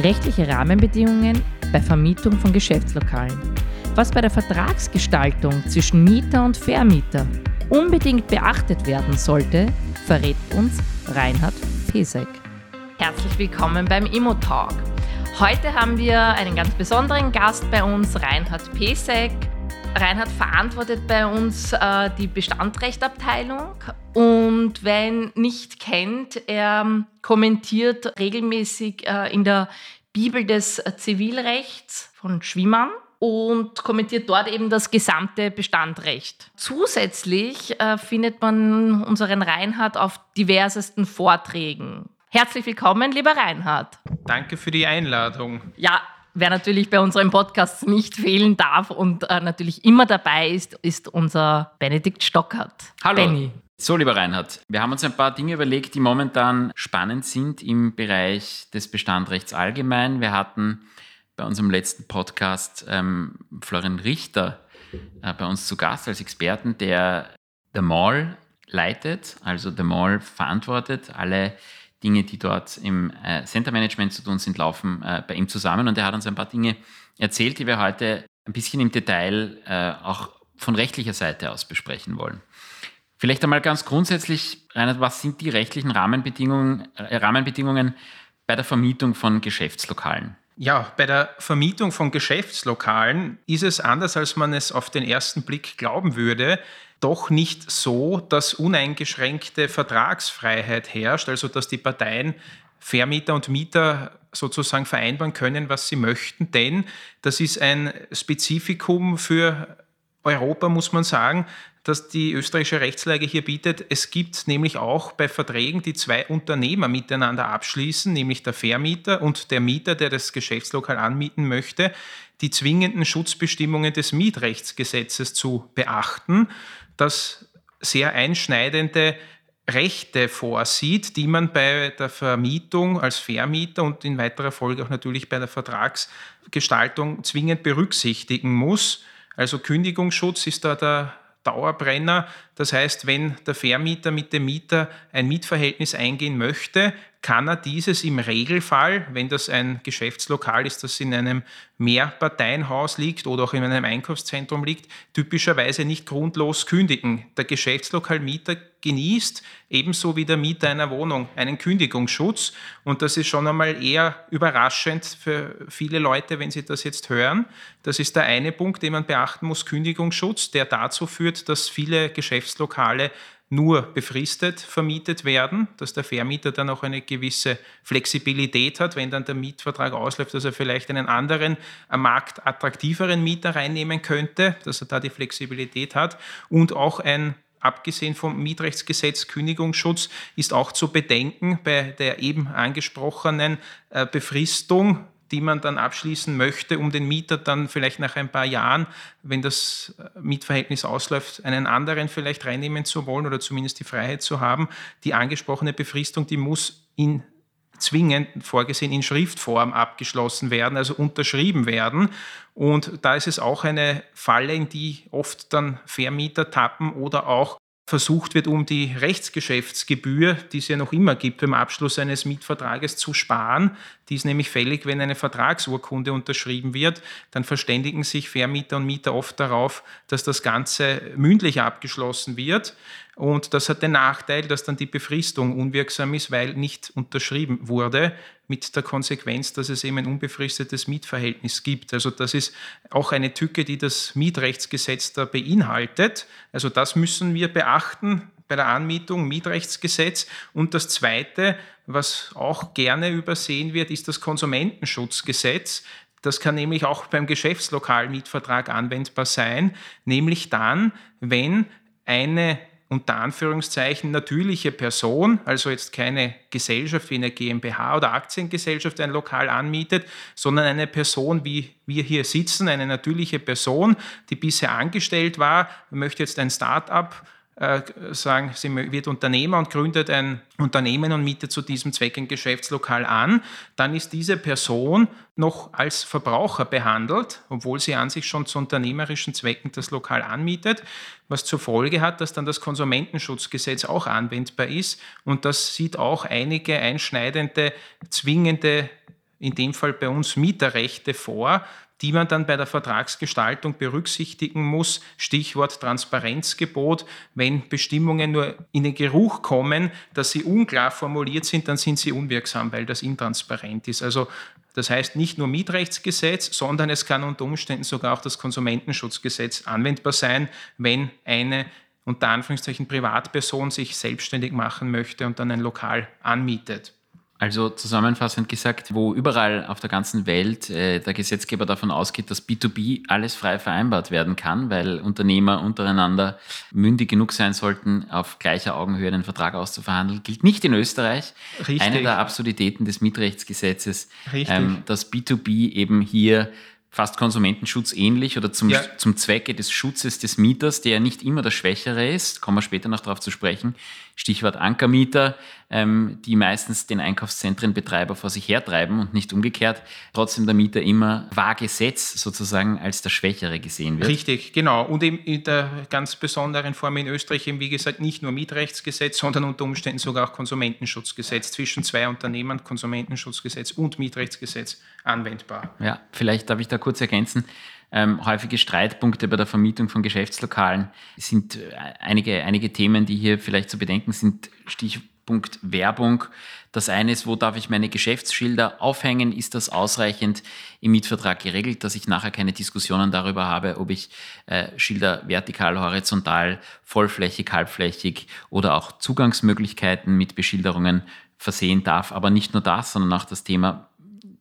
Rechtliche Rahmenbedingungen bei Vermietung von Geschäftslokalen. Was bei der Vertragsgestaltung zwischen Mieter und Vermieter unbedingt beachtet werden sollte, verrät uns Reinhard Pesek. Herzlich willkommen beim Immo-Talk. Heute haben wir einen ganz besonderen Gast bei uns, Reinhard Pesek. Reinhard verantwortet bei uns äh, die Bestandrechtabteilung und wer ihn nicht kennt, er kommentiert regelmäßig äh, in der Bibel des Zivilrechts von Schwiemann und kommentiert dort eben das gesamte Bestandrecht. Zusätzlich äh, findet man unseren Reinhard auf diversesten Vorträgen. Herzlich willkommen, lieber Reinhard. Danke für die Einladung. Ja, wer natürlich bei unserem Podcast nicht fehlen darf und äh, natürlich immer dabei ist, ist unser Benedikt Stockert. Hallo. Benny. So, lieber Reinhard, wir haben uns ein paar Dinge überlegt, die momentan spannend sind im Bereich des Bestandrechts allgemein. Wir hatten bei unserem letzten Podcast ähm, Florian Richter äh, bei uns zu Gast als Experten, der The Mall leitet, also The Mall verantwortet. Alle Dinge, die dort im äh, Center Management zu tun sind, laufen äh, bei ihm zusammen. Und er hat uns ein paar Dinge erzählt, die wir heute ein bisschen im Detail äh, auch von rechtlicher Seite aus besprechen wollen. Vielleicht einmal ganz grundsätzlich, Reinhard, was sind die rechtlichen Rahmenbedingungen, äh, Rahmenbedingungen bei der Vermietung von Geschäftslokalen? Ja, bei der Vermietung von Geschäftslokalen ist es anders, als man es auf den ersten Blick glauben würde, doch nicht so, dass uneingeschränkte Vertragsfreiheit herrscht, also dass die Parteien Vermieter und Mieter sozusagen vereinbaren können, was sie möchten, denn das ist ein Spezifikum für Europa, muss man sagen, dass die österreichische Rechtslage hier bietet. Es gibt nämlich auch bei Verträgen, die zwei Unternehmer miteinander abschließen, nämlich der Vermieter und der Mieter, der das Geschäftslokal anmieten möchte, die zwingenden Schutzbestimmungen des Mietrechtsgesetzes zu beachten, das sehr einschneidende Rechte vorsieht, die man bei der Vermietung als Vermieter und in weiterer Folge auch natürlich bei der Vertragsgestaltung zwingend berücksichtigen muss. Also Kündigungsschutz ist da der Dauerbrenner. Das heißt, wenn der Vermieter mit dem Mieter ein Mietverhältnis eingehen möchte, kann er dieses im Regelfall, wenn das ein Geschäftslokal ist, das in einem Mehrparteienhaus liegt oder auch in einem Einkaufszentrum liegt, typischerweise nicht grundlos kündigen. Der Geschäftslokalmieter genießt, ebenso wie der Mieter einer Wohnung, einen Kündigungsschutz. Und das ist schon einmal eher überraschend für viele Leute, wenn sie das jetzt hören. Das ist der eine Punkt, den man beachten muss, Kündigungsschutz, der dazu führt, dass viele Geschäftslokale nur befristet vermietet werden, dass der Vermieter dann auch eine gewisse Flexibilität hat, wenn dann der Mietvertrag ausläuft, dass er vielleicht einen anderen, am Markt attraktiveren Mieter reinnehmen könnte, dass er da die Flexibilität hat. Und auch ein abgesehen vom Mietrechtsgesetz Kündigungsschutz ist auch zu bedenken bei der eben angesprochenen äh, Befristung die man dann abschließen möchte, um den Mieter dann vielleicht nach ein paar Jahren, wenn das äh, Mietverhältnis ausläuft, einen anderen vielleicht reinnehmen zu wollen oder zumindest die Freiheit zu haben. Die angesprochene Befristung, die muss in zwingend vorgesehen in Schriftform abgeschlossen werden, also unterschrieben werden. Und da ist es auch eine Falle, in die oft dann Vermieter tappen oder auch versucht wird, um die Rechtsgeschäftsgebühr, die es ja noch immer gibt beim Abschluss eines Mietvertrages, zu sparen. Die ist nämlich fällig, wenn eine Vertragsurkunde unterschrieben wird. Dann verständigen sich Vermieter und Mieter oft darauf, dass das Ganze mündlich abgeschlossen wird. Und das hat den Nachteil, dass dann die Befristung unwirksam ist, weil nicht unterschrieben wurde, mit der Konsequenz, dass es eben ein unbefristetes Mietverhältnis gibt. Also das ist auch eine Tücke, die das Mietrechtsgesetz da beinhaltet. Also das müssen wir beachten bei der Anmietung, Mietrechtsgesetz. Und das Zweite, was auch gerne übersehen wird, ist das Konsumentenschutzgesetz. Das kann nämlich auch beim Geschäftslokalmietvertrag anwendbar sein, nämlich dann, wenn eine unter Anführungszeichen natürliche Person, also jetzt keine Gesellschaft wie eine GmbH oder Aktiengesellschaft ein Lokal anmietet, sondern eine Person, wie wir hier sitzen, eine natürliche Person, die bisher angestellt war, möchte jetzt ein Start-up sagen, sie wird Unternehmer und gründet ein Unternehmen und mietet zu diesem Zweck ein Geschäftslokal an, dann ist diese Person noch als Verbraucher behandelt, obwohl sie an sich schon zu unternehmerischen Zwecken das Lokal anmietet, was zur Folge hat, dass dann das Konsumentenschutzgesetz auch anwendbar ist und das sieht auch einige einschneidende, zwingende in dem Fall bei uns Mieterrechte vor, die man dann bei der Vertragsgestaltung berücksichtigen muss. Stichwort Transparenzgebot. Wenn Bestimmungen nur in den Geruch kommen, dass sie unklar formuliert sind, dann sind sie unwirksam, weil das intransparent ist. Also das heißt nicht nur Mietrechtsgesetz, sondern es kann unter Umständen sogar auch das Konsumentenschutzgesetz anwendbar sein, wenn eine unter Anführungszeichen Privatperson sich selbstständig machen möchte und dann ein Lokal anmietet. Also zusammenfassend gesagt, wo überall auf der ganzen Welt äh, der Gesetzgeber davon ausgeht, dass B2B alles frei vereinbart werden kann, weil Unternehmer untereinander mündig genug sein sollten, auf gleicher Augenhöhe einen Vertrag auszuverhandeln, gilt nicht in Österreich. Richtig. Eine der Absurditäten des Mietrechtsgesetzes, ähm, dass B2B eben hier fast Konsumentenschutz ähnlich oder zum, ja. zum Zwecke des Schutzes des Mieters, der ja nicht immer der Schwächere ist, kommen wir später noch darauf zu sprechen, Stichwort Ankermieter, ähm, die meistens den Einkaufszentrenbetreiber vor sich hertreiben und nicht umgekehrt, trotzdem der Mieter immer qua Gesetz sozusagen als der Schwächere gesehen wird. Richtig, genau. Und eben in der ganz besonderen Form in Österreich eben, wie gesagt, nicht nur Mietrechtsgesetz, sondern unter Umständen sogar auch Konsumentenschutzgesetz zwischen zwei Unternehmen, Konsumentenschutzgesetz und Mietrechtsgesetz anwendbar. Ja, vielleicht darf ich da kurz ergänzen. Ähm, häufige Streitpunkte bei der Vermietung von Geschäftslokalen sind äh, einige, einige Themen, die hier vielleicht zu bedenken sind. Stichpunkt Werbung. Das eine ist, wo darf ich meine Geschäftsschilder aufhängen? Ist das ausreichend im Mietvertrag geregelt, dass ich nachher keine Diskussionen darüber habe, ob ich äh, Schilder vertikal, horizontal, vollflächig, halbflächig oder auch Zugangsmöglichkeiten mit Beschilderungen versehen darf. Aber nicht nur das, sondern auch das Thema,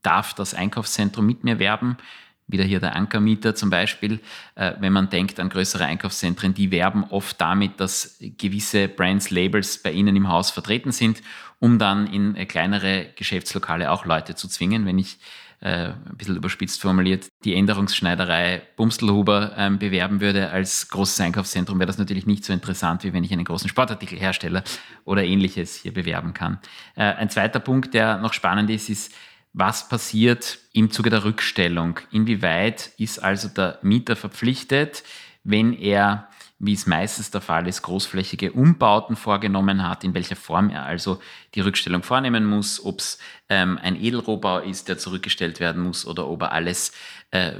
darf das Einkaufszentrum mit mir werben? Wieder hier der Ankermieter zum Beispiel, äh, wenn man denkt an größere Einkaufszentren, die werben oft damit, dass gewisse Brands, Labels bei ihnen im Haus vertreten sind, um dann in äh, kleinere Geschäftslokale auch Leute zu zwingen. Wenn ich äh, ein bisschen überspitzt formuliert, die Änderungsschneiderei Bumstelhuber ähm, bewerben würde als großes Einkaufszentrum, wäre das natürlich nicht so interessant, wie wenn ich einen großen Sportartikelhersteller oder ähnliches hier bewerben kann. Äh, ein zweiter Punkt, der noch spannend ist, ist, was passiert im Zuge der Rückstellung? Inwieweit ist also der Mieter verpflichtet, wenn er, wie es meistens der Fall ist, großflächige Umbauten vorgenommen hat, in welcher Form er also die Rückstellung vornehmen muss, ob es ähm, ein Edelrohbau ist, der zurückgestellt werden muss oder ob er alles, äh,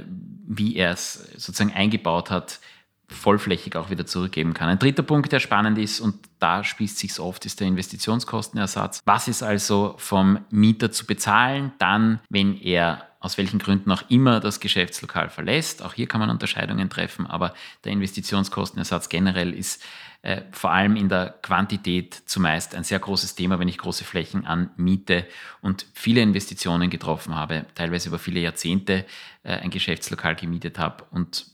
wie er es sozusagen eingebaut hat, vollflächig auch wieder zurückgeben kann. Ein dritter Punkt, der spannend ist und da spießt sich oft, ist der Investitionskostenersatz. Was ist also vom Mieter zu bezahlen, dann, wenn er aus welchen Gründen auch immer das Geschäftslokal verlässt. Auch hier kann man Unterscheidungen treffen, aber der Investitionskostenersatz generell ist äh, vor allem in der Quantität zumeist ein sehr großes Thema, wenn ich große Flächen anmiete und viele Investitionen getroffen habe, teilweise über viele Jahrzehnte äh, ein Geschäftslokal gemietet habe und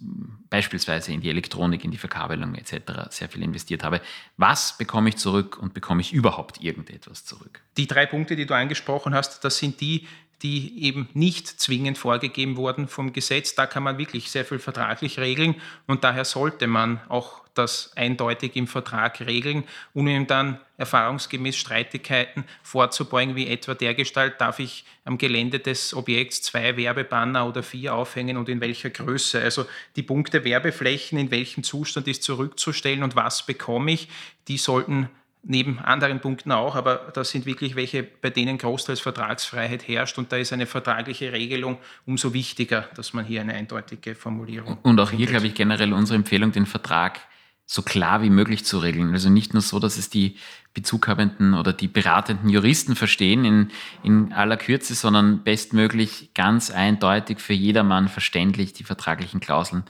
beispielsweise in die Elektronik, in die Verkabelung etc. sehr viel investiert habe. Was bekomme ich zurück und bekomme ich überhaupt irgendetwas zurück? Die drei Punkte, die du angesprochen hast, das sind die, die eben nicht zwingend vorgegeben wurden vom Gesetz. Da kann man wirklich sehr viel vertraglich regeln und daher sollte man auch das eindeutig im Vertrag regeln, um ihm dann erfahrungsgemäß Streitigkeiten vorzubeugen, wie etwa der Gestalt, darf ich am Gelände des Objekts zwei Werbebanner oder vier aufhängen und in welcher Größe. Also die Punkte Werbeflächen, in welchem Zustand ist zurückzustellen und was bekomme ich, die sollten neben anderen Punkten auch, aber das sind wirklich welche, bei denen großteils Vertragsfreiheit herrscht und da ist eine vertragliche Regelung umso wichtiger, dass man hier eine eindeutige Formulierung. Und auch hier, glaube ich, generell unsere Empfehlung, den Vertrag so klar wie möglich zu regeln. Also nicht nur so, dass es die bezughabenden oder die beratenden Juristen verstehen in, in aller Kürze, sondern bestmöglich ganz eindeutig für jedermann verständlich die vertraglichen Klauseln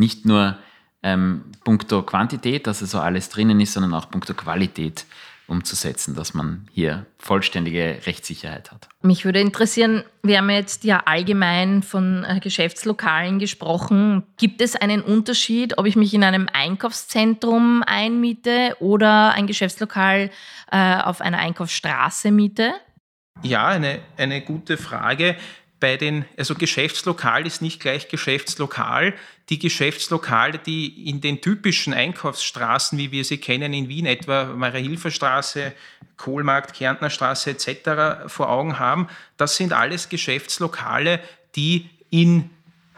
nicht nur ähm, puncto Quantität, dass also alles drinnen ist, sondern auch puncto Qualität umzusetzen, dass man hier vollständige Rechtssicherheit hat. Mich würde interessieren, wir haben jetzt ja allgemein von äh, Geschäftslokalen gesprochen. Gibt es einen Unterschied, ob ich mich in einem Einkaufszentrum einmiete oder ein Geschäftslokal äh, auf einer Einkaufsstraße miete? Ja, eine, eine gute Frage bei den, also Geschäftslokal ist nicht gleich Geschäftslokal. Die Geschäftslokale, die in den typischen Einkaufsstraßen, wie wir sie kennen in Wien, etwa Maria-Hilfer-Straße, Kohlmarkt, Kärntnerstraße etc. vor Augen haben, das sind alles Geschäftslokale, die in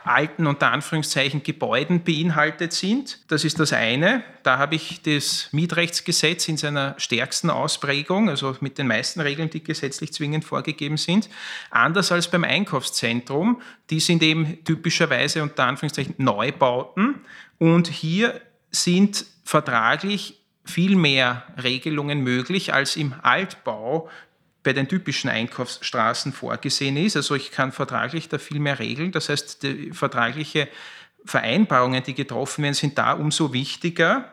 alten unter Anführungszeichen Gebäuden beinhaltet sind. Das ist das eine. Da habe ich das Mietrechtsgesetz in seiner stärksten Ausprägung, also mit den meisten Regeln, die gesetzlich zwingend vorgegeben sind. Anders als beim Einkaufszentrum. Die sind eben typischerweise unter Anführungszeichen Neubauten. Und hier sind vertraglich viel mehr Regelungen möglich als im Altbau bei den typischen Einkaufsstraßen vorgesehen ist. Also ich kann vertraglich da viel mehr regeln. Das heißt, die vertragliche Vereinbarungen, die getroffen werden, sind da umso wichtiger.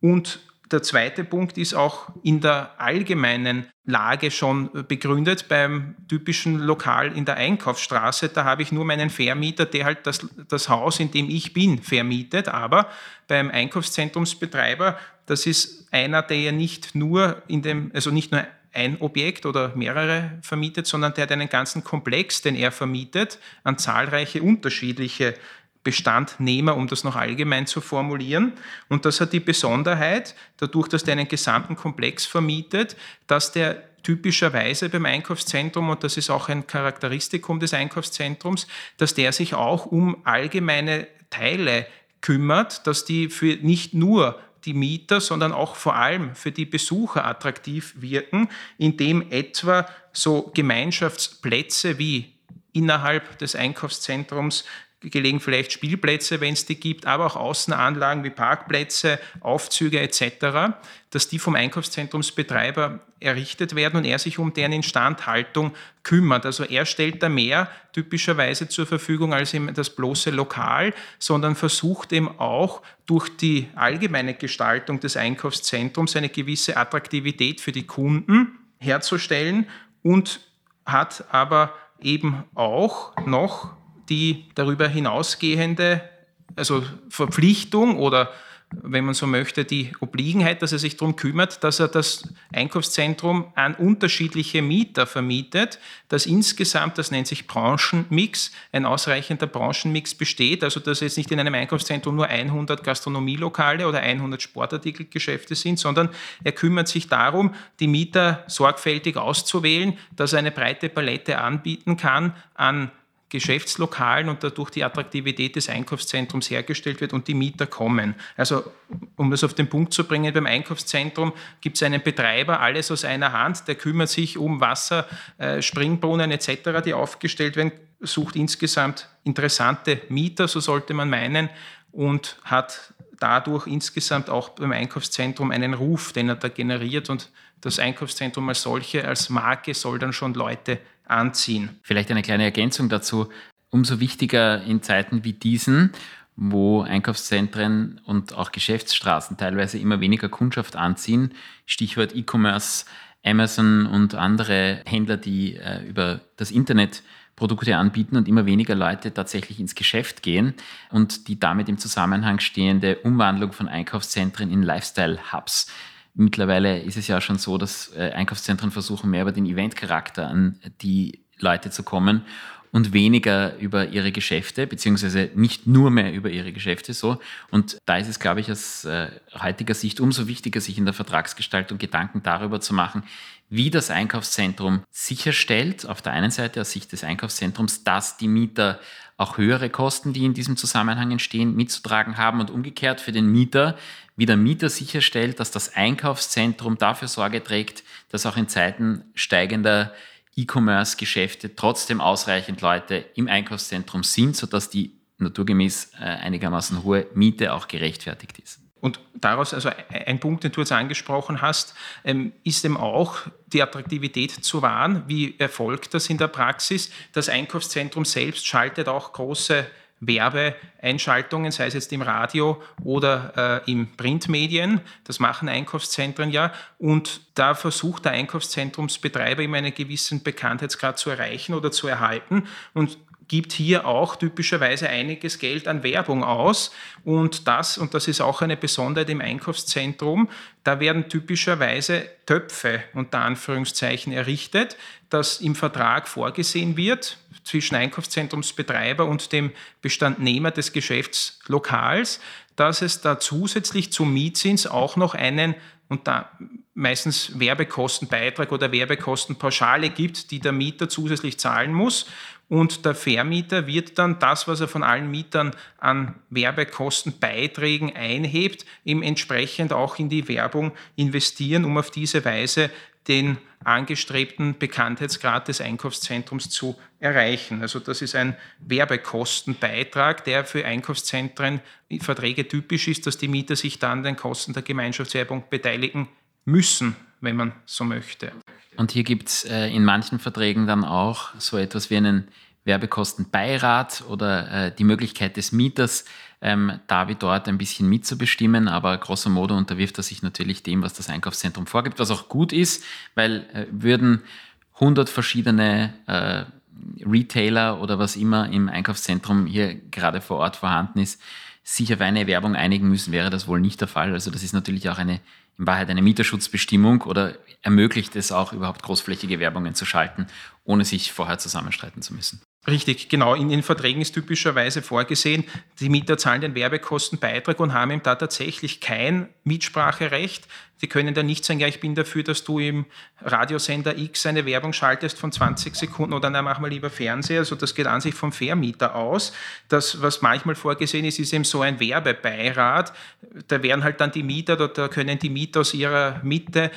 Und der zweite Punkt ist auch in der allgemeinen Lage schon begründet beim typischen Lokal in der Einkaufsstraße. Da habe ich nur meinen Vermieter, der halt das, das Haus, in dem ich bin, vermietet. Aber beim Einkaufszentrumsbetreiber, das ist einer, der ja nicht nur in dem, also nicht nur ein Objekt oder mehrere vermietet, sondern der hat einen ganzen Komplex, den er vermietet, an zahlreiche unterschiedliche Bestandnehmer, um das noch allgemein zu formulieren. Und das hat die Besonderheit, dadurch, dass der einen gesamten Komplex vermietet, dass der typischerweise beim Einkaufszentrum, und das ist auch ein Charakteristikum des Einkaufszentrums, dass der sich auch um allgemeine Teile kümmert, dass die für nicht nur die Mieter, sondern auch vor allem für die Besucher attraktiv wirken, indem etwa so Gemeinschaftsplätze wie innerhalb des Einkaufszentrums gelegen vielleicht Spielplätze, wenn es die gibt, aber auch Außenanlagen wie Parkplätze, Aufzüge etc., dass die vom Einkaufszentrumsbetreiber errichtet werden und er sich um deren Instandhaltung kümmert. Also er stellt da mehr typischerweise zur Verfügung als eben das bloße Lokal, sondern versucht eben auch durch die allgemeine Gestaltung des Einkaufszentrums eine gewisse Attraktivität für die Kunden herzustellen und hat aber eben auch noch die darüber hinausgehende also Verpflichtung oder wenn man so möchte, die Obliegenheit, dass er sich darum kümmert, dass er das Einkaufszentrum an unterschiedliche Mieter vermietet, dass insgesamt, das nennt sich Branchenmix, ein ausreichender Branchenmix besteht, also dass jetzt nicht in einem Einkaufszentrum nur 100 Gastronomielokale oder 100 Sportartikelgeschäfte sind, sondern er kümmert sich darum, die Mieter sorgfältig auszuwählen, dass er eine breite Palette anbieten kann an Geschäftslokalen und dadurch die Attraktivität des Einkaufszentrums hergestellt wird und die Mieter kommen. Also um das auf den Punkt zu bringen, beim Einkaufszentrum gibt es einen Betreiber, alles aus einer Hand, der kümmert sich um Wasser, äh, Springbrunnen etc., die aufgestellt werden, sucht insgesamt interessante Mieter, so sollte man meinen, und hat dadurch insgesamt auch beim Einkaufszentrum einen Ruf, den er da generiert und das Einkaufszentrum als solche, als Marke soll dann schon Leute anziehen. Vielleicht eine kleine Ergänzung dazu. Umso wichtiger in Zeiten wie diesen, wo Einkaufszentren und auch Geschäftsstraßen teilweise immer weniger Kundschaft anziehen. Stichwort E-Commerce, Amazon und andere Händler, die äh, über das Internet Produkte anbieten und immer weniger Leute tatsächlich ins Geschäft gehen und die damit im Zusammenhang stehende Umwandlung von Einkaufszentren in Lifestyle-Hubs. Mittlerweile ist es ja schon so, dass äh, Einkaufszentren versuchen, mehr über den Eventcharakter an die Leute zu kommen und weniger über ihre Geschäfte, beziehungsweise nicht nur mehr über ihre Geschäfte so. Und da ist es, glaube ich, aus äh, heutiger Sicht umso wichtiger, sich in der Vertragsgestaltung Gedanken darüber zu machen, wie das Einkaufszentrum sicherstellt, auf der einen Seite aus Sicht des Einkaufszentrums, dass die Mieter auch höhere Kosten, die in diesem Zusammenhang entstehen, mitzutragen haben und umgekehrt für den Mieter, wie der Mieter sicherstellt, dass das Einkaufszentrum dafür Sorge trägt, dass auch in Zeiten steigender E-Commerce-Geschäfte trotzdem ausreichend Leute im Einkaufszentrum sind, sodass die naturgemäß äh, einigermaßen hohe Miete auch gerechtfertigt ist. Und daraus, also ein Punkt, den du jetzt angesprochen hast, ähm, ist eben auch die Attraktivität zu wahren. Wie erfolgt das in der Praxis? Das Einkaufszentrum selbst schaltet auch große Werbeeinschaltungen, sei es jetzt im Radio oder äh, im Printmedien. Das machen Einkaufszentren ja. Und da versucht der Einkaufszentrumsbetreiber immer einen gewissen Bekanntheitsgrad zu erreichen oder zu erhalten. Und gibt hier auch typischerweise einiges Geld an Werbung aus. Und das, und das ist auch eine Besonderheit im Einkaufszentrum, da werden typischerweise Töpfe unter Anführungszeichen errichtet, dass im Vertrag vorgesehen wird zwischen Einkaufszentrumsbetreiber und dem Bestandnehmer des Geschäftslokals, dass es da zusätzlich zum Mietzins auch noch einen und da meistens Werbekostenbeitrag oder Werbekostenpauschale gibt, die der Mieter zusätzlich zahlen muss. Und der Vermieter wird dann das, was er von allen Mietern an Werbekostenbeiträgen einhebt, eben entsprechend auch in die Werbung investieren, um auf diese Weise den angestrebten Bekanntheitsgrad des Einkaufszentrums zu erreichen. Also das ist ein Werbekostenbeitrag, der für Einkaufszentren Verträge typisch ist, dass die Mieter sich dann den Kosten der Gemeinschaftswerbung beteiligen müssen, wenn man so möchte. Und hier gibt es äh, in manchen Verträgen dann auch so etwas wie einen Werbekostenbeirat oder äh, die Möglichkeit des Mieters, ähm, da wie dort ein bisschen mitzubestimmen, aber grosso modo unterwirft er sich natürlich dem, was das Einkaufszentrum vorgibt, was auch gut ist, weil äh, würden 100 verschiedene Retailer oder was immer im Einkaufszentrum hier gerade vor Ort vorhanden ist, sich auf eine Werbung einigen müssen, wäre das wohl nicht der Fall. Also das ist natürlich auch eine in Wahrheit eine Mieterschutzbestimmung oder ermöglicht es auch überhaupt großflächige Werbungen zu schalten, ohne sich vorher zusammenstreiten zu müssen. Richtig, genau. In den Verträgen ist typischerweise vorgesehen, die Mieter zahlen den Werbekostenbeitrag und haben ihm da tatsächlich kein Mitspracherecht. Die können da nicht sagen, ja, ich bin dafür, dass du im Radiosender X eine Werbung schaltest von 20 Sekunden oder dann mach mal lieber Fernseher. Also das geht an sich vom Vermieter aus. Das, was manchmal vorgesehen ist, ist eben so ein Werbebeirat. Da werden halt dann die Mieter, da können die Mieter aus ihrer Mitte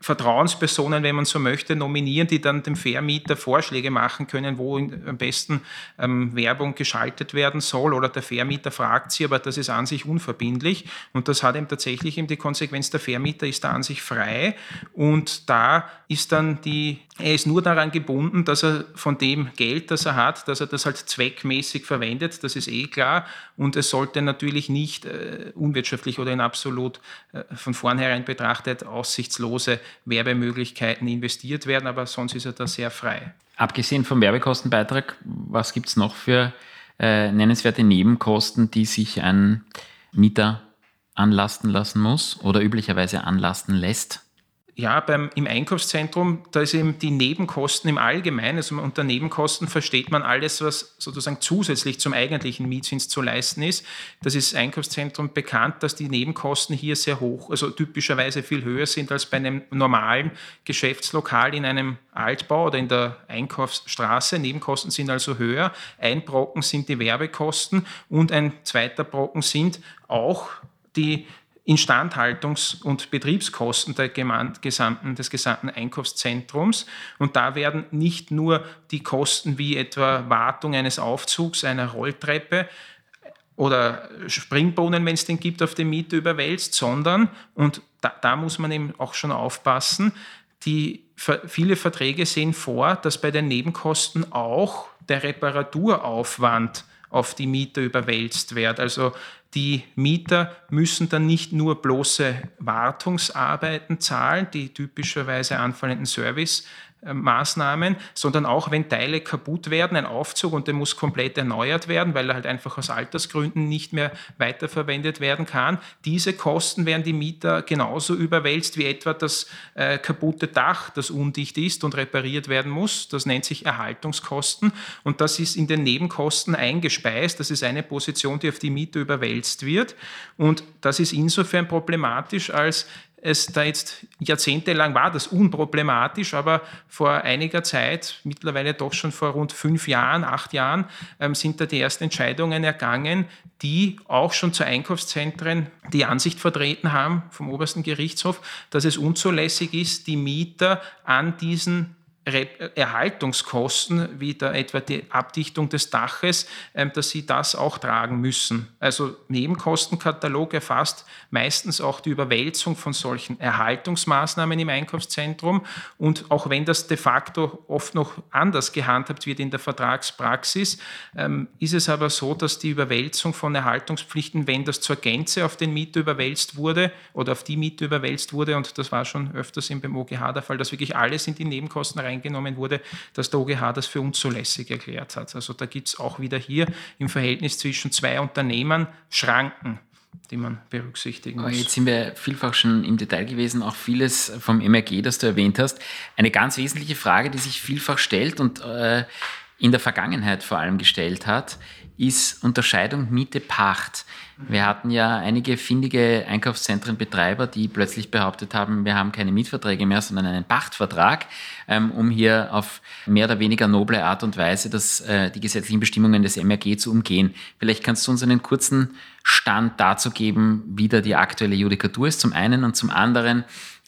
Vertrauenspersonen, wenn man so möchte, nominieren, die dann dem Vermieter Vorschläge machen können, wo am besten ähm, Werbung geschaltet werden soll. Oder der Vermieter fragt sie, aber das ist an sich unverbindlich. Und das hat eben tatsächlich eben die Konsequenz, der Vermieter ist da an sich frei. Und da ist dann die er ist nur daran gebunden, dass er von dem Geld, das er hat, dass er das halt zweckmäßig verwendet, das ist eh klar. Und es sollte natürlich nicht äh, unwirtschaftlich oder in absolut äh, von vornherein betrachtet aussichtslose Werbemöglichkeiten investiert werden, aber sonst ist er da sehr frei. Abgesehen vom Werbekostenbeitrag, was gibt es noch für äh, nennenswerte Nebenkosten, die sich ein Mieter anlasten lassen muss oder üblicherweise anlasten lässt? Ja, beim, im Einkaufszentrum, da ist eben die Nebenkosten im Allgemeinen, also unter Nebenkosten versteht man alles, was sozusagen zusätzlich zum eigentlichen Mietzins zu leisten ist. Das ist Einkaufszentrum bekannt, dass die Nebenkosten hier sehr hoch, also typischerweise viel höher sind als bei einem normalen Geschäftslokal in einem Altbau oder in der Einkaufsstraße. Nebenkosten sind also höher. Ein Brocken sind die Werbekosten und ein zweiter Brocken sind auch die Instandhaltungs- und Betriebskosten gesamten, des gesamten Einkaufszentrums. Und da werden nicht nur die Kosten wie etwa Wartung eines Aufzugs, einer Rolltreppe oder Springbrunnen, wenn es den gibt, auf den Mieter überwälzt, sondern, und da, da muss man eben auch schon aufpassen, die, viele Verträge sehen vor, dass bei den Nebenkosten auch der Reparaturaufwand auf die Mieter überwälzt wird. Also die Mieter müssen dann nicht nur bloße Wartungsarbeiten zahlen, die typischerweise anfallenden Service Maßnahmen, sondern auch wenn Teile kaputt werden, ein Aufzug und der muss komplett erneuert werden, weil er halt einfach aus Altersgründen nicht mehr weiterverwendet werden kann. Diese Kosten werden die Mieter genauso überwälzt wie etwa das äh, kaputte Dach, das undicht ist und repariert werden muss. Das nennt sich Erhaltungskosten und das ist in den Nebenkosten eingespeist. Das ist eine Position, die auf die Mieter überwälzt wird und das ist insofern problematisch, als es da jetzt jahrzehntelang war das unproblematisch, aber vor einiger Zeit, mittlerweile doch schon vor rund fünf Jahren, acht Jahren, ähm, sind da die ersten Entscheidungen ergangen, die auch schon zu Einkaufszentren die Ansicht vertreten haben vom obersten Gerichtshof, dass es unzulässig ist, die Mieter an diesen Erhaltungskosten, wie da etwa die Abdichtung des Daches, ähm, dass sie das auch tragen müssen. Also Nebenkostenkatalog erfasst meistens auch die Überwälzung von solchen Erhaltungsmaßnahmen im Einkaufszentrum. Und auch wenn das de facto oft noch anders gehandhabt wird in der Vertragspraxis, ähm, ist es aber so, dass die Überwälzung von Erhaltungspflichten, wenn das zur Gänze auf den Mieter überwälzt wurde oder auf die Mieter überwälzt wurde, und das war schon öfters im OGH der Fall, dass wirklich alles in die Nebenkosten rein eingenommen wurde, dass der OGH das für unzulässig erklärt hat. Also da gibt es auch wieder hier im Verhältnis zwischen zwei Unternehmen Schranken die man berücksichtigen muss. Jetzt sind wir vielfach schon im Detail gewesen, auch vieles vom MRG, das du erwähnt hast. Eine ganz wesentliche Frage, die sich vielfach stellt und äh, in der Vergangenheit vor allem gestellt hat, ist Unterscheidung Miete-Pacht. Wir hatten ja einige findige Einkaufszentrenbetreiber, die plötzlich behauptet haben, wir haben keine Mietverträge mehr, sondern einen Pachtvertrag, ähm, um hier auf mehr oder weniger noble Art und Weise das, äh, die gesetzlichen Bestimmungen des MRG zu umgehen. Vielleicht kannst du uns einen kurzen Stand dazu geben, wie da die aktuelle Judikatur ist, zum einen und zum anderen,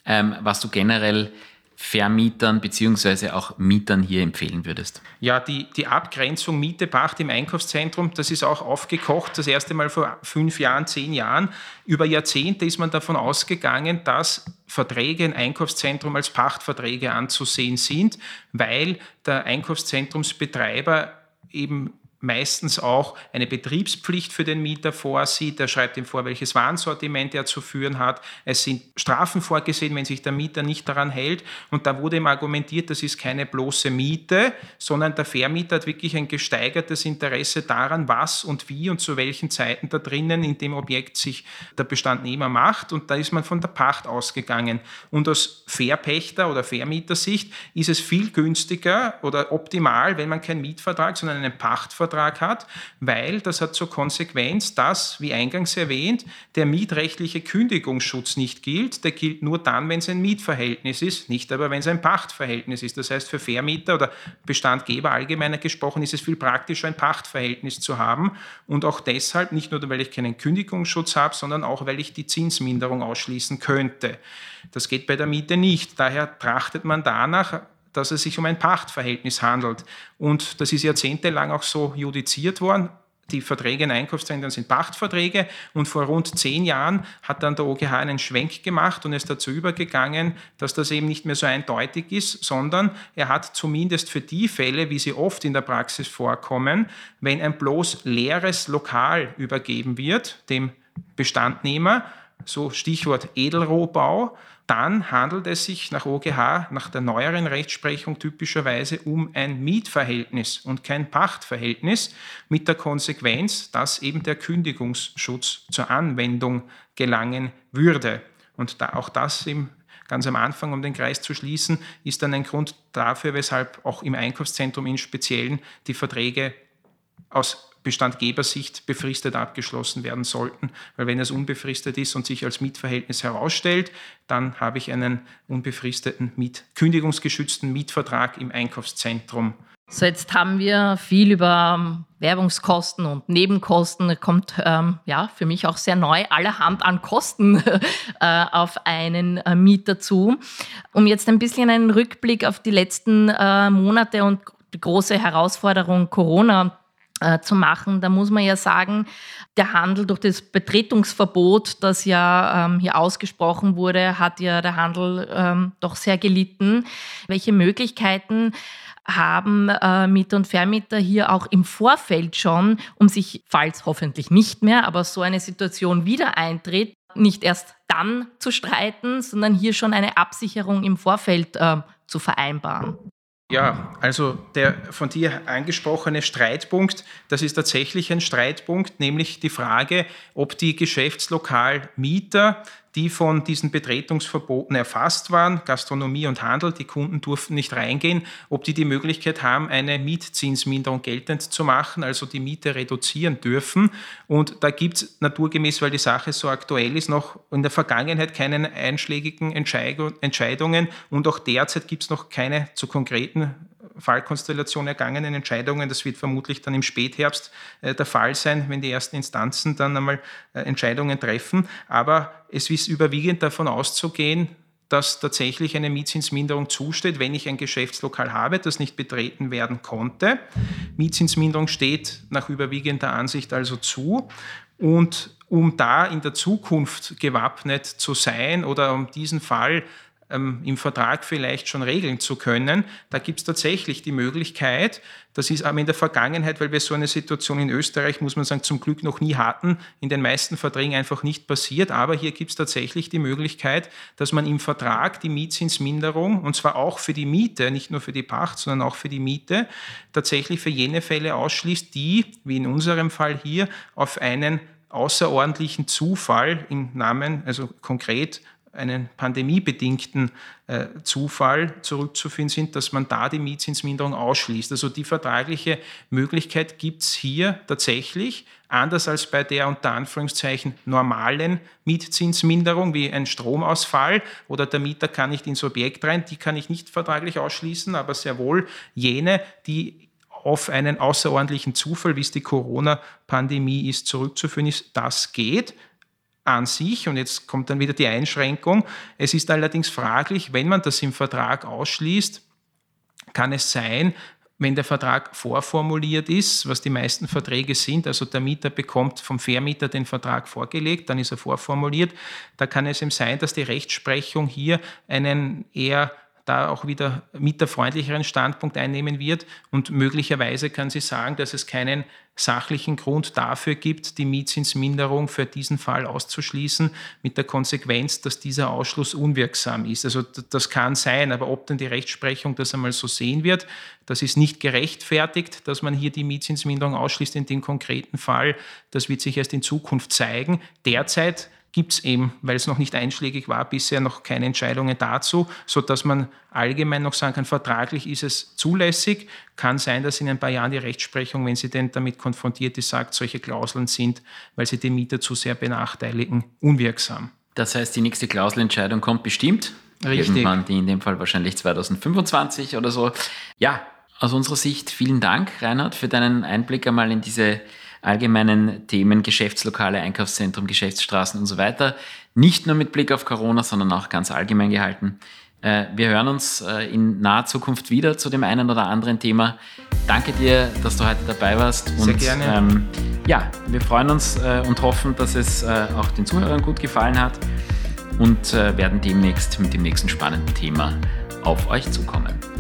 ähm, was du generell Vermietern bzw. auch Mietern hier empfehlen würdest? Ja, die, die Abgrenzung Miete, Pacht im Einkaufszentrum, das ist auch aufgekocht, das erste Mal vor fünf Jahren, zehn Jahren. Über Jahrzehnte ist man davon ausgegangen, dass Verträge im Einkaufszentrum als Pachtverträge anzusehen sind, weil der Einkaufszentrumsbetreiber eben meistens auch eine Betriebspflicht für den Mieter vorsieht. Er schreibt ihm vor, welches Warensortiment er zu führen hat. Es sind Strafen vorgesehen, wenn sich der Mieter nicht daran hält. Und da wurde ihm argumentiert, das ist keine bloße Miete, sondern der Vermieter hat wirklich ein gesteigertes Interesse daran, was und wie und zu welchen Zeiten da drinnen in dem Objekt sich der Bestandnehmer macht. Und da ist man von der Pacht ausgegangen. Und aus Verpächter- oder Vermietersicht ist es viel günstiger oder optimal, wenn man keinen Mietvertrag, sondern einen Pachtvertrag Mietvertrag hat, weil das hat zur Konsequenz, dass, wie eingangs erwähnt, der mietrechtliche Kündigungsschutz nicht gilt. Der gilt nur dann, wenn es ein Mietverhältnis ist, nicht aber, wenn es ein Pachtverhältnis ist. Das heißt, für Vermieter oder Bestandgeber allgemeiner gesprochen ist es viel praktischer, ein Pachtverhältnis zu haben. Und auch deshalb, nicht nur, weil ich keinen Kündigungsschutz habe, sondern auch, weil ich die Zinsminderung ausschließen könnte. Das geht bei der Miete nicht. Daher trachtet man danach, dass es sich um ein Pachtverhältnis handelt. Und das ist jahrzehntelang auch so judiziert worden. Die Verträge in Einkaufszentren sind Pachtverträge und vor rund zehn Jahren hat dann der OGH einen Schwenk gemacht und ist dazu übergegangen, dass das eben nicht mehr so eindeutig ist, sondern er hat zumindest für die Fälle, wie sie oft in der Praxis vorkommen, wenn ein bloß leeres Lokal übergeben wird, dem Bestandnehmer, so Stichwort Edelrohbau, dann handelt es sich nach OGH, nach der neueren Rechtsprechung typischerweise um ein Mietverhältnis und kein Pachtverhältnis, mit der Konsequenz, dass eben der Kündigungsschutz zur Anwendung gelangen würde. Und da auch das eben ganz am Anfang, um den Kreis zu schließen, ist dann ein Grund dafür, weshalb auch im Einkaufszentrum im Speziellen die Verträge aus Bestandgebersicht befristet abgeschlossen werden sollten. Weil wenn es unbefristet ist und sich als Mietverhältnis herausstellt, dann habe ich einen unbefristeten, Miet kündigungsgeschützten Mietvertrag im Einkaufszentrum. So, jetzt haben wir viel über ähm, Werbungskosten und Nebenkosten. Kommt ähm, ja für mich auch sehr neu allerhand an Kosten äh, auf einen äh, Mieter zu. Um jetzt ein bisschen einen Rückblick auf die letzten äh, Monate und die große Herausforderung Corona äh, zu machen. Da muss man ja sagen, der Handel durch das Betretungsverbot, das ja ähm, hier ausgesprochen wurde, hat ja der Handel ähm, doch sehr gelitten. Welche Möglichkeiten haben äh, Mieter und Vermieter hier auch im Vorfeld schon, um sich, falls hoffentlich nicht mehr, aber so eine Situation wieder eintritt, nicht erst dann zu streiten, sondern hier schon eine Absicherung im Vorfeld äh, zu vereinbaren? Ja, also der von dir angesprochene Streitpunkt, das ist tatsächlich ein Streitpunkt, nämlich die Frage, ob die Geschäftslokalmieter die von diesen Betretungsverboten erfasst waren, Gastronomie und Handel, die Kunden durften nicht reingehen, ob die die Möglichkeit haben, eine Mietzinsminderung geltend zu machen, also die Miete reduzieren dürfen. Und da gibt es naturgemäß, weil die Sache so aktuell ist, noch in der Vergangenheit keine einschlägigen Entscheidungen. Und auch derzeit gibt es noch keine zu konkreten Fallkonstellation ergangenen Entscheidungen. Das wird vermutlich dann im Spätherbst äh, der Fall sein, wenn die ersten Instanzen dann einmal äh, Entscheidungen treffen. Aber es ist überwiegend davon auszugehen, dass tatsächlich eine Mietzinsminderung zusteht, wenn ich ein Geschäftslokal habe, das nicht betreten werden konnte. Mietzinsminderung steht nach überwiegender Ansicht also zu. Und um da in der Zukunft gewappnet zu sein oder um diesen Fall ähm, im Vertrag vielleicht schon regeln zu können. Da gibt es tatsächlich die Möglichkeit, das ist aber in der Vergangenheit, weil wir so eine Situation in Österreich, muss man sagen, zum Glück noch nie hatten, in den meisten Verträgen einfach nicht passiert. Aber hier gibt es tatsächlich die Möglichkeit, dass man im Vertrag die Mietzinsminderung, und zwar auch für die Miete, nicht nur für die Pacht, sondern auch für die Miete, tatsächlich für jene Fälle ausschließt, die, wie in unserem Fall hier, auf einen außerordentlichen Zufall im Namen, also konkret einen pandemiebedingten äh, Zufall zurückzuführen sind, dass man da die Mietzinsminderung ausschließt. Also die vertragliche Möglichkeit gibt es hier tatsächlich, anders als bei der unter Anführungszeichen normalen Mietzinsminderung wie ein Stromausfall oder der Mieter kann nicht ins Objekt rein, die kann ich nicht vertraglich ausschließen, aber sehr wohl jene, die auf einen außerordentlichen Zufall, wie es die Corona-Pandemie ist, zurückzuführen ist, das geht an sich, und jetzt kommt dann wieder die Einschränkung, es ist allerdings fraglich, wenn man das im Vertrag ausschließt, kann es sein, wenn der Vertrag vorformuliert ist, was die meisten Verträge sind, also der Mieter bekommt vom Vermieter den Vertrag vorgelegt, dann ist er vorformuliert, da kann es ihm sein, dass die Rechtsprechung hier einen eher da auch wieder mieterfreundlicheren Standpunkt einnehmen wird. Und möglicherweise kann sie sagen, dass es keinen sachlichen Grund dafür gibt, die Mietzinsminderung für diesen Fall auszuschließen, mit der Konsequenz, dass dieser Ausschluss unwirksam ist. Also das kann sein, aber ob dann die Rechtsprechung das einmal so sehen wird, das ist nicht gerechtfertigt, dass man hier die Mietzinsminderung ausschließt in dem konkreten Fall. Das wird sich erst in Zukunft zeigen. Derzeit gibt es eben, weil es noch nicht einschlägig war, bisher noch keine Entscheidungen dazu, sodass man allgemein noch sagen kann, vertraglich ist es zulässig. Kann sein, dass in ein paar Jahren die Rechtsprechung, wenn sie denn damit konfrontiert ist, sagt, solche Klauseln sind, weil sie den Mieter zu sehr benachteiligen, unwirksam. Das heißt, die nächste Klauselentscheidung kommt bestimmt. Richtig. Irgendwann, die in dem Fall wahrscheinlich 2025 oder so. Ja, aus unserer Sicht vielen Dank, Reinhard, für deinen Einblick einmal in diese allgemeinen Themen Geschäftslokale, Einkaufszentrum, Geschäftsstraßen und so weiter. Nicht nur mit Blick auf Corona, sondern auch ganz allgemein gehalten. Äh, wir hören uns äh, in naher Zukunft wieder zu dem einen oder anderen Thema. Danke dir, dass du heute dabei warst. Sehr und, gerne. Ähm, ja, wir freuen uns äh, und hoffen, dass es auch den Zuhörern gut gefallen hat und werden demnächst mit dem nächsten spannenden Thema auf euch zukommen.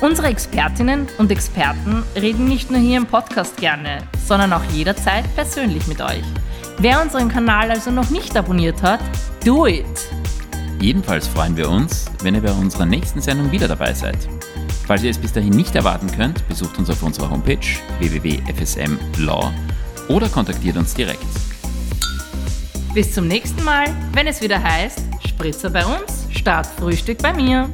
Unsere Expertinnen und Experten reden nicht nur hier im Podcast gerne, sondern auch jederzeit persönlich mit euch. Wer unseren Kanal also noch nicht abonniert hat, do it! Jedenfalls freuen wir uns, wenn ihr bei unserer nächsten Sendung wieder dabei seid. Falls ihr es bis dahin nicht erwarten könnt, besucht uns auf unserer Homepage www.fsmlaw oder kontaktiert uns direkt. Bis zum nächsten Mal, wenn es wieder heißt, Spritzer bei uns, Startfrühstück bei mir.